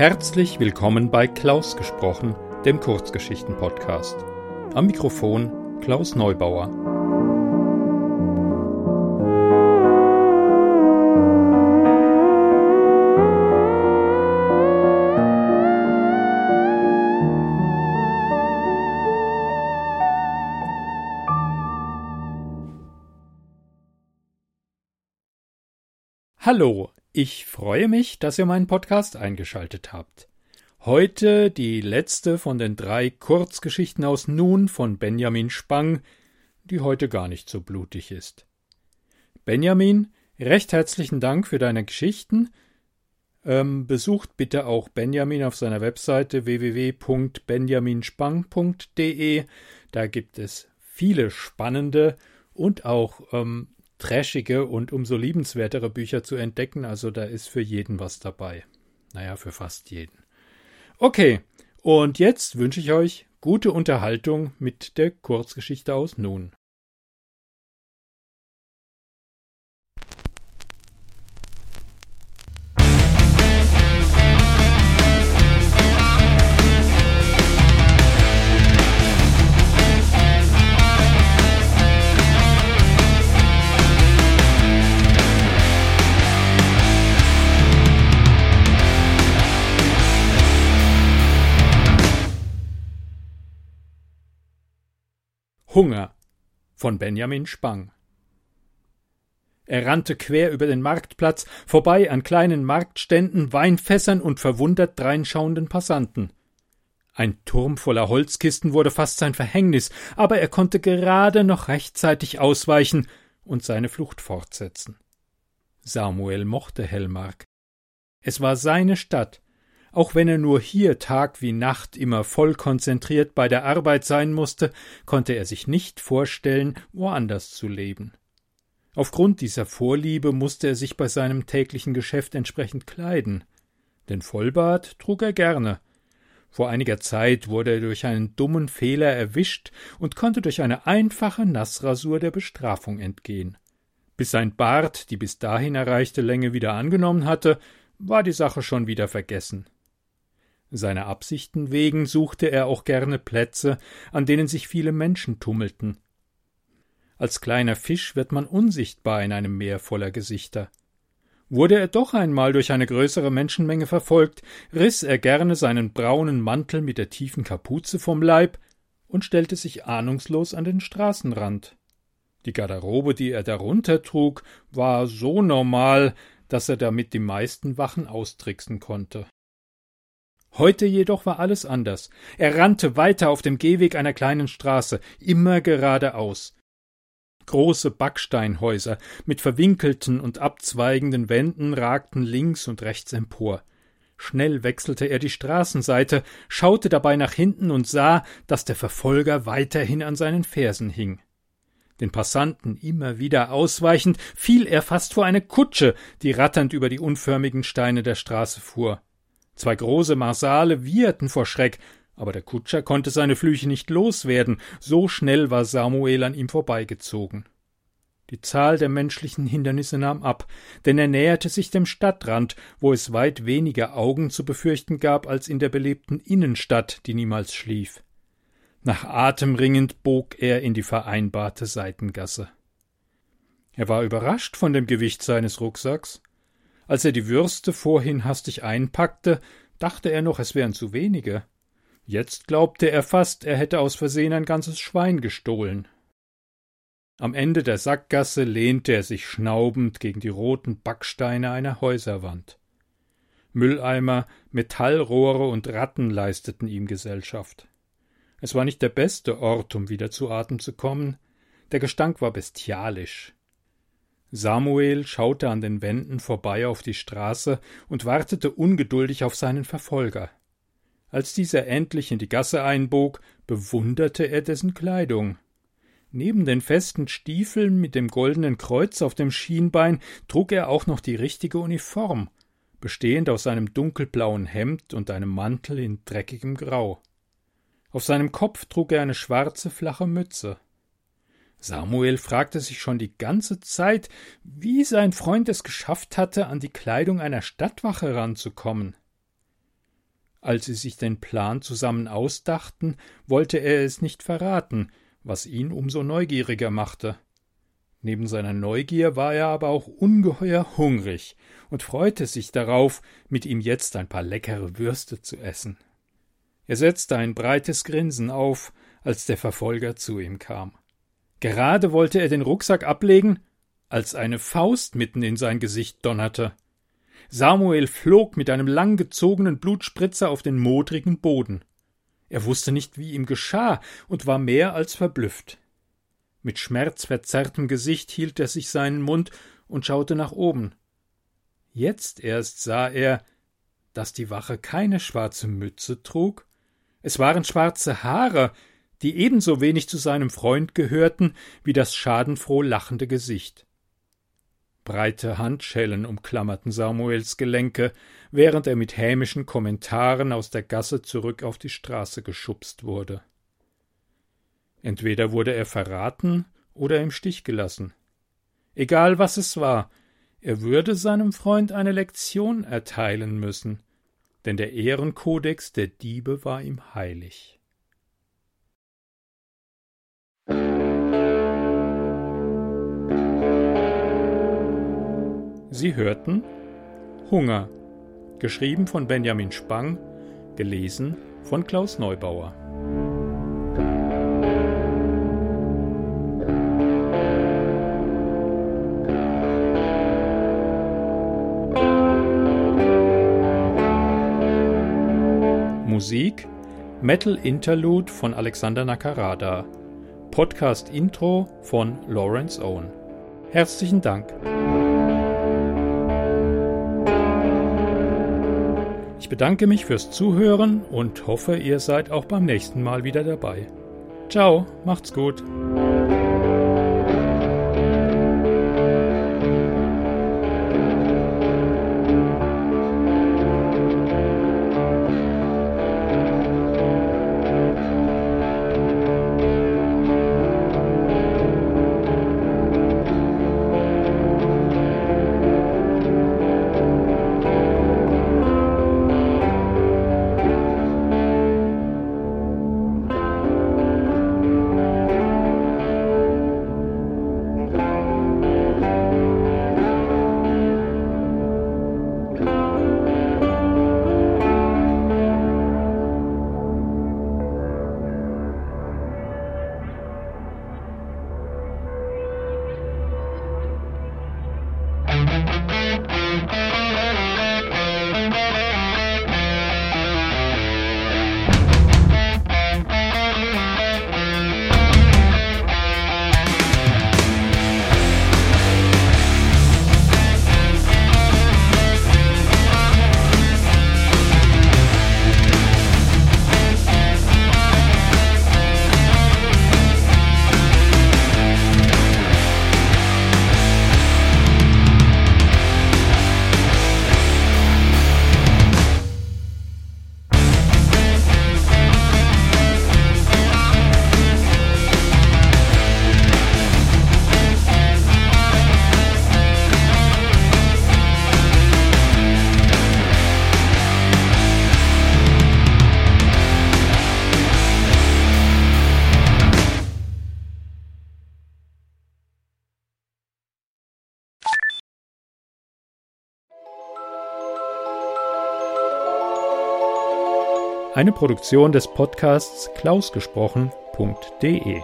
Herzlich willkommen bei Klaus gesprochen, dem Kurzgeschichten-Podcast. Am Mikrofon Klaus Neubauer. Hallo, ich freue mich, dass ihr meinen Podcast eingeschaltet habt. Heute die letzte von den drei Kurzgeschichten aus Nun von Benjamin Spang, die heute gar nicht so blutig ist. Benjamin, recht herzlichen Dank für deine Geschichten. Ähm, besucht bitte auch Benjamin auf seiner Webseite www.benjaminspang.de. Da gibt es viele spannende und auch ähm, trashige und umso liebenswertere Bücher zu entdecken. Also da ist für jeden was dabei. Naja, für fast jeden. Okay, und jetzt wünsche ich euch gute Unterhaltung mit der Kurzgeschichte aus Nun. Hunger von Benjamin Spang. Er rannte quer über den Marktplatz, vorbei an kleinen Marktständen, Weinfässern und verwundert dreinschauenden Passanten. Ein Turm voller Holzkisten wurde fast sein Verhängnis, aber er konnte gerade noch rechtzeitig ausweichen und seine Flucht fortsetzen. Samuel mochte Hellmark. Es war seine Stadt, auch wenn er nur hier Tag wie Nacht immer voll konzentriert bei der Arbeit sein musste, konnte er sich nicht vorstellen, woanders zu leben. Aufgrund dieser Vorliebe musste er sich bei seinem täglichen Geschäft entsprechend kleiden. Den Vollbart trug er gerne. Vor einiger Zeit wurde er durch einen dummen Fehler erwischt und konnte durch eine einfache Nassrasur der Bestrafung entgehen. Bis sein Bart die bis dahin erreichte Länge wieder angenommen hatte, war die Sache schon wieder vergessen. Seiner Absichten wegen suchte er auch gerne Plätze, an denen sich viele Menschen tummelten. Als kleiner Fisch wird man unsichtbar in einem Meer voller Gesichter. Wurde er doch einmal durch eine größere Menschenmenge verfolgt, riss er gerne seinen braunen Mantel mit der tiefen Kapuze vom Leib und stellte sich ahnungslos an den Straßenrand. Die Garderobe, die er darunter trug, war so normal, dass er damit die meisten Wachen austricksen konnte. Heute jedoch war alles anders. Er rannte weiter auf dem Gehweg einer kleinen Straße, immer geradeaus. Große Backsteinhäuser mit verwinkelten und abzweigenden Wänden ragten links und rechts empor. Schnell wechselte er die Straßenseite, schaute dabei nach hinten und sah, dass der Verfolger weiterhin an seinen Fersen hing. Den Passanten immer wieder ausweichend, fiel er fast vor eine Kutsche, die ratternd über die unförmigen Steine der Straße fuhr. Zwei große Marsale wieherten vor Schreck, aber der Kutscher konnte seine Flüche nicht loswerden, so schnell war Samuel an ihm vorbeigezogen. Die Zahl der menschlichen Hindernisse nahm ab, denn er näherte sich dem Stadtrand, wo es weit weniger Augen zu befürchten gab als in der belebten Innenstadt, die niemals schlief. Nach Atem ringend bog er in die vereinbarte Seitengasse. Er war überrascht von dem Gewicht seines Rucksacks. Als er die Würste vorhin hastig einpackte, dachte er noch, es wären zu wenige. Jetzt glaubte er fast, er hätte aus Versehen ein ganzes Schwein gestohlen. Am Ende der Sackgasse lehnte er sich schnaubend gegen die roten Backsteine einer Häuserwand. Mülleimer, Metallrohre und Ratten leisteten ihm Gesellschaft. Es war nicht der beste Ort, um wieder zu Atem zu kommen. Der Gestank war bestialisch. Samuel schaute an den Wänden vorbei auf die Straße und wartete ungeduldig auf seinen Verfolger. Als dieser endlich in die Gasse einbog, bewunderte er dessen Kleidung. Neben den festen Stiefeln mit dem goldenen Kreuz auf dem Schienbein trug er auch noch die richtige Uniform, bestehend aus einem dunkelblauen Hemd und einem Mantel in dreckigem Grau. Auf seinem Kopf trug er eine schwarze flache Mütze. Samuel fragte sich schon die ganze Zeit, wie sein Freund es geschafft hatte, an die Kleidung einer Stadtwache ranzukommen. Als sie sich den Plan zusammen ausdachten, wollte er es nicht verraten, was ihn umso neugieriger machte. Neben seiner Neugier war er aber auch ungeheuer hungrig und freute sich darauf, mit ihm jetzt ein paar leckere Würste zu essen. Er setzte ein breites Grinsen auf, als der Verfolger zu ihm kam. Gerade wollte er den Rucksack ablegen, als eine Faust mitten in sein Gesicht donnerte. Samuel flog mit einem langgezogenen Blutspritzer auf den modrigen Boden. Er wusste nicht, wie ihm geschah, und war mehr als verblüfft. Mit schmerzverzerrtem Gesicht hielt er sich seinen Mund und schaute nach oben. Jetzt erst sah er, dass die Wache keine schwarze Mütze trug. Es waren schwarze Haare, die ebenso wenig zu seinem Freund gehörten wie das schadenfroh lachende Gesicht. Breite Handschellen umklammerten Samuels Gelenke, während er mit hämischen Kommentaren aus der Gasse zurück auf die Straße geschubst wurde. Entweder wurde er verraten oder im Stich gelassen. Egal was es war, er würde seinem Freund eine Lektion erteilen müssen, denn der Ehrenkodex der Diebe war ihm heilig. Sie hörten Hunger, geschrieben von Benjamin Spang, gelesen von Klaus Neubauer. Musik Metal Interlude von Alexander Nakarada. Podcast Intro von Lawrence Owen. Herzlichen Dank. Bedanke mich fürs Zuhören und hoffe, ihr seid auch beim nächsten Mal wieder dabei. Ciao, macht's gut. Eine Produktion des Podcasts klausgesprochen.de